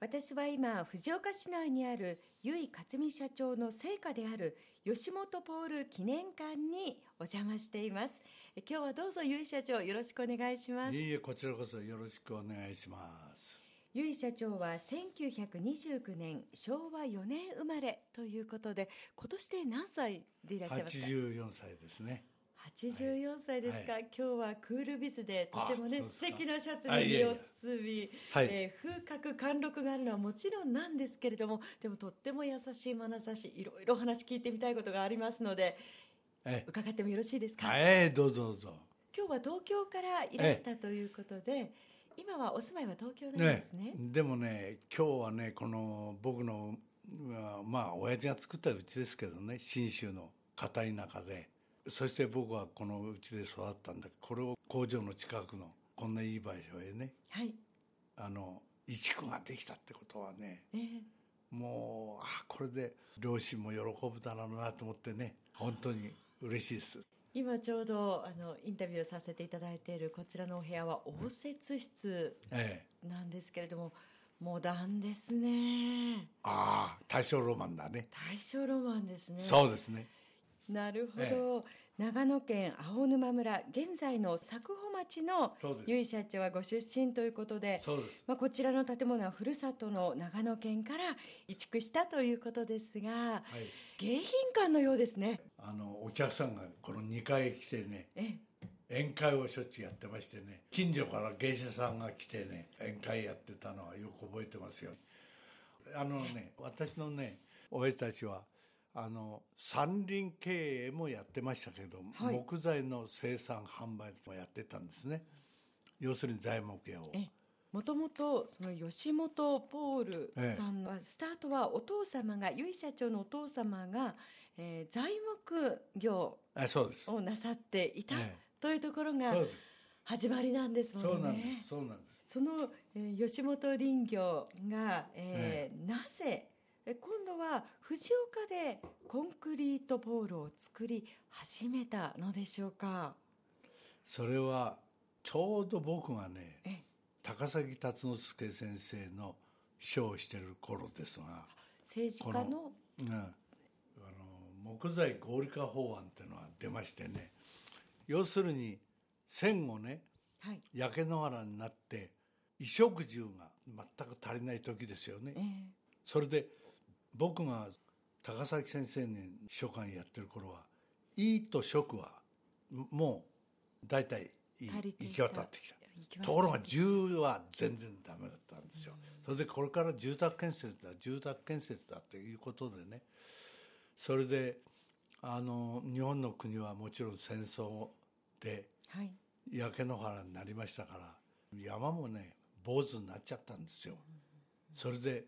私は今藤岡市内にある由井克美社長の成果である吉本ポール記念館にお邪魔しています。今日はどうぞ由井社長よろしくお願いします。いいえこちらこそよろしくお願いします。由井社長は1929年昭和4年生まれということで今年で何歳でいらっしゃいますか？84歳ですね84歳ですか、はい。今日はクールビズでとてもね素敵なシャツに身を包み、はいえー風格貫禄があるのはもちろんなんですけれどもでもとっても優しい眼差しいろいろお話聞いてみたいことがありますのでえ伺ってもよろしいですか、はいどうぞどうぞ。今日は東京からいらしたということで今はお住まいは東京なんですね。でもね今日はねこの僕のまあまあ親父が作ったうちですけどね信州の片田舎でそして僕はこのうちで育ったんだ。これを工場の近くのこんないい場所へね。はい、あの移築ができたってことはねえーもうあこれで両親も喜ぶだろうなと思ってね本当に嬉しいです。今ちょうどあのインタビューさせていただいているこちらのお部屋は応接室ええ。なんですけれどもモダンですね。ああ大正ロマンだね。大正ロマンですね。そうですねなるほど、長野県青沼村現在の佐久穂町の由井社長はご出身ということでそうです。まあ、こちらの建物はふるさとの長野県から移築したということですが、い。迎賓館のようですね。あのお客さんがこの2階へ来てねえ宴会をしょっちゅうやってましてね近所から芸者さんが来てね宴会やってたのはよく覚えてますよ。あのね私のね親父たちはあの山林経営もやってましたけど、はい。木材の生産販売もやってたんですね。要するに材木屋を。えもともとその吉本ポールさんはスタートはお父様が由井社長のお父様が、えー材木業をなさっていたええ。というところが始まりなんですもんね。そうなんです。そうなんです。その、えー吉本林業が、えーなぜえ今度は藤岡でコンクリートポールを作り始めたのでしょうか？それはちょうど僕がねえ高崎辰之助先生の秘書をしている頃ですが政治こ家の？うん、あの木材合理化法案っていうのが出ましてね要するに戦後ねはい。焼け野原になって衣食住が全く足りない時ですよね、えーそれで僕が高崎先生に秘書官やってる頃は衣と食はもう大体行き渡ってきた。ところが住は全然ダメだったんですよ、それでこれから住宅建設だ住宅建設だということでね。それであの日本の国はもちろん戦争ではい。焼け野原になりましたから山もね坊主になっちゃったんですよ、それで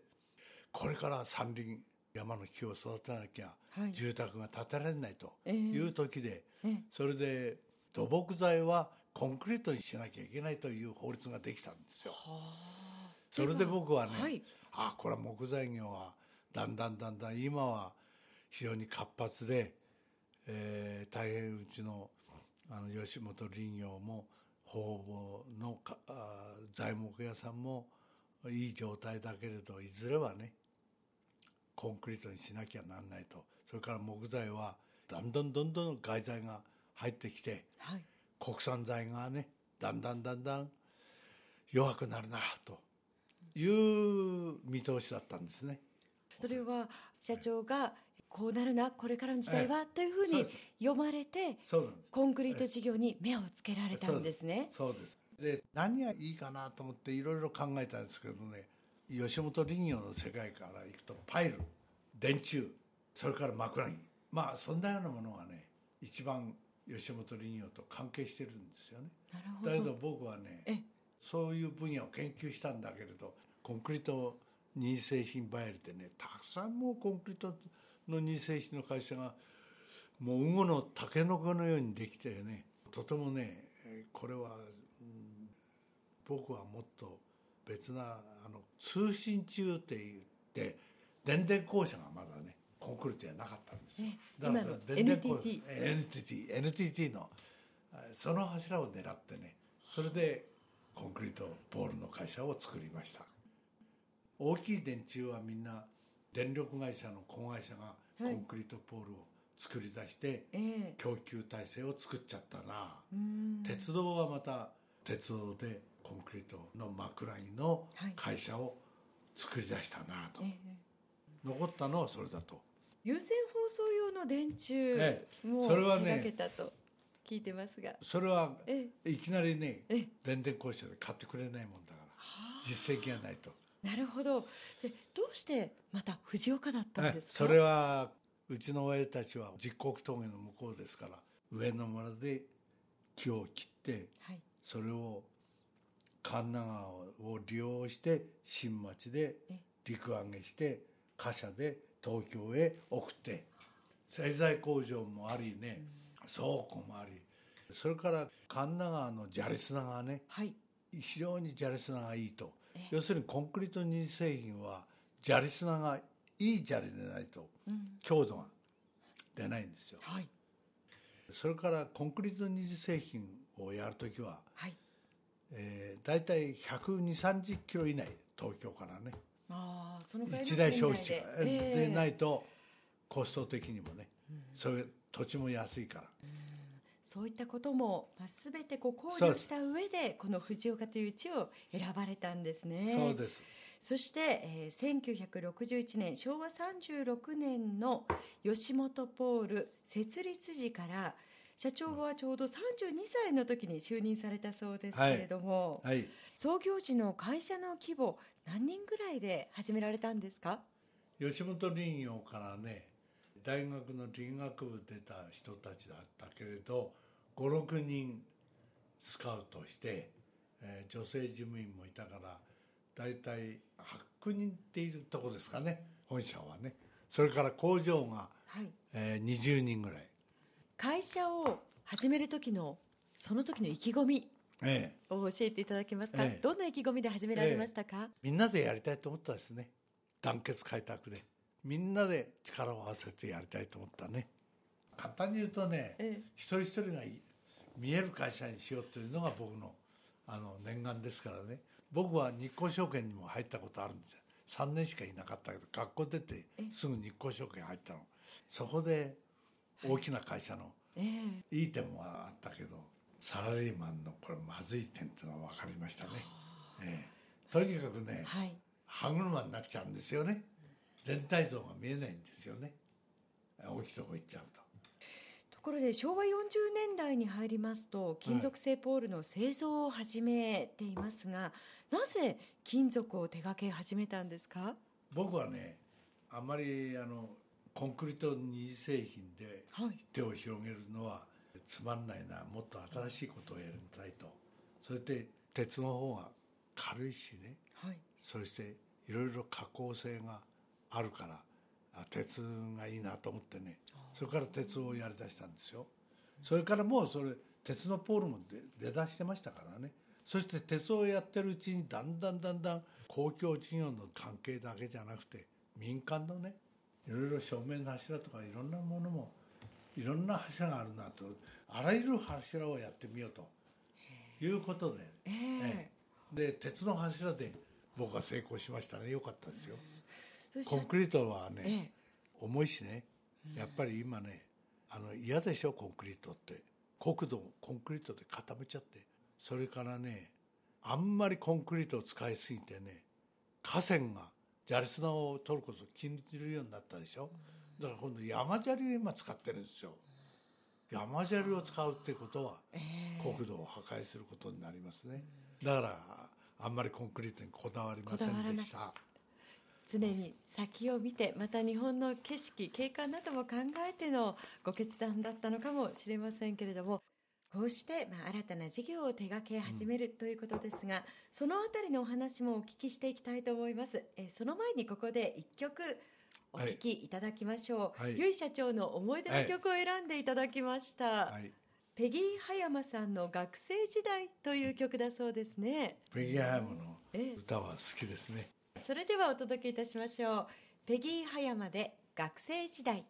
これから山林山の木を育てなきゃはい。住宅が建てられないとええ。いう時で、それで土木材はコンクリートにしなきゃいけないという法律ができたんですよ。それで僕はね、はい。あこれは木材業はだんだんだんだん今は非常に活発で、えー大変うちのあの吉本林業も方々のかあ材木屋さんもいい状態だけれどいずれはねコンクリートにしなきゃなんないと。それから木材はだんだんどんどん外材が入ってきてはい。国産材がねだんだんだんだん弱くなるなと。いう見通しだったんですね。それは社長がこうなるなこれからの時代は、ええ。というふうに読まれてコンクリート事業に目をつけられたんですね。そうです。で何がいいかなと思っていろいろ考えたんですけどね吉本林業の世界から行くとパイル電柱それから枕木。まあそんなようなものがね一番吉本林業と関係してるんですよね。なるほど。だけど僕はねえそういう分野を研究したんだけれどコンクリート二次製品バイルでねたくさんもうコンクリートの二次製品の会社がもう魚のタケノコのようにできてねとてもねえーこれは、うん僕はもっと別なあの通信中って言って電電公社がまだねコンクリートじゃなかったんですよ。えだから電電公 NTT えー NTT NTT のえーその柱を狙ってねそれでコンクリートボールの会社を作りました。大きい電柱はみんな電力会社の子会社がコンクリートポールを作り出してええ。供給体制を作っちゃったな、うん。鉄道はまた鉄道でコンクリートの枕木のはい。会社を作り出したなと、ええ。残ったのはそれだと。有線放送用の電柱ええ。もそれはね手掛けたと聞いてますが、それはえいきなりねええ。電電公社で買ってくれないもんだから実績がないと。なるほど。でどうしてまた藤岡だったんですか？それはうちの親たちは実国峠の向こうですから上野村で木を切ってはい。それを神奈川を利用して新町でえ。陸揚げして貨車で東京へ送って。製材工場もありね。倉庫もあり。それから神奈川の砂利砂がね。はい。非常に砂利砂がいいと。え。要するにコンクリート二次製品は砂利砂がいい砂利でないとうん。強度が出ないんですよ。はい。それからコンクリート二次製品をやるときは、はいえー、大体1 2 3 0キロ以内東京からね。ああその一大消費地圏が、ええでないとコスト的にもね、そういう土地も安いから、そういったことも、まあ、全てこう考慮した上でこの藤岡という地を選ばれたんですね。そうです。そして、えー1961年昭和36年の吉本ポール設立時から社長はちょうど32歳の時に就任されたそうですけれども、はい。創業時の会社の規模何人ぐらいで始められたんですか？吉本林業からね大学の林学部出た人たちだったけれど56人スカウトして、えー女性事務員もいたから大体8人っていうとこですかね本社はね。それから工場が、はい。えー20人ぐらい会社を始める時のその時の意気込みええ。を教えていただけますか、ええ。どんな意気込みで始められましたか、みんなでやりたいと思ったですね。団結開拓で。みんなで力を合わせてやりたいと思ったね。簡単に言うとね、ええ。一人一人がい見える会社にしようというのが僕のあの念願ですからね。僕は日興証券にも入ったことあるんですよ。3年しかいなかったけど学校出てすぐ日興証券入ったの。そこで大きな会社の。ええ。いい点もあったけどサラリーマンのこれまずい点っていうのは分かりましたね、ええ。とにかくねはい。歯車になっちゃうんですよね。全体像が見えないんですよね。大きいとこ行っちゃうと。ところで昭和40年代に入りますと金属製ポールの製造を始めていますが、なぜ金属を手掛け始めたんですか？僕はねあんまりあのコンクリート二次製品ではい。手を広げるのはつまんないなもっと新しいことをやりたいと。そして鉄の方が軽いしね。はい。そしていろいろ加工性があるからあ鉄がいいなと思ってね。それから鉄をやりだしたんですよ。それからもうそれ鉄のポールも出出だしてましたからね。そして鉄をやってるうちにだんだんだんだん公共事業の関係だけじゃなくて民間のねいろいろ正面の柱とかいろんなものもいろんな柱があるなとあらゆる柱をやってみようということで、ええ。ええ。で鉄の柱で僕は成功しましたね。よかったですよ。コンクリートはね、ええ。重いしね。やっぱり今ねあの嫌でしょ？コンクリートって。国土をコンクリートで固めちゃって。それからねあんまりコンクリートを使いすぎてね河川が砂利砂を取ることを禁じるようになったでしょ？だから今度山砂利を今使ってるんですよ。山砂利を使うってことは国土を破壊することになりますね。だからあんまりコンクリートにこだわりませんでした。常に先を見てまた日本の景色景観なども考えてのご決断だったのかもしれませんけれどもこうして、まあ、新たな事業を手掛け始めるということですが、そのあたりのお話もお聞きしていきたいと思います。えその前にここで一曲お聞きいただきましょう、はい。社長の思い出の曲を選んでいただきました、はい。ペギー葉山さんの学生時代という曲だそうですね。ペギーハムのええ。歌は好きですね。それではお届けいたしましょう。ペギー葉山で学生時代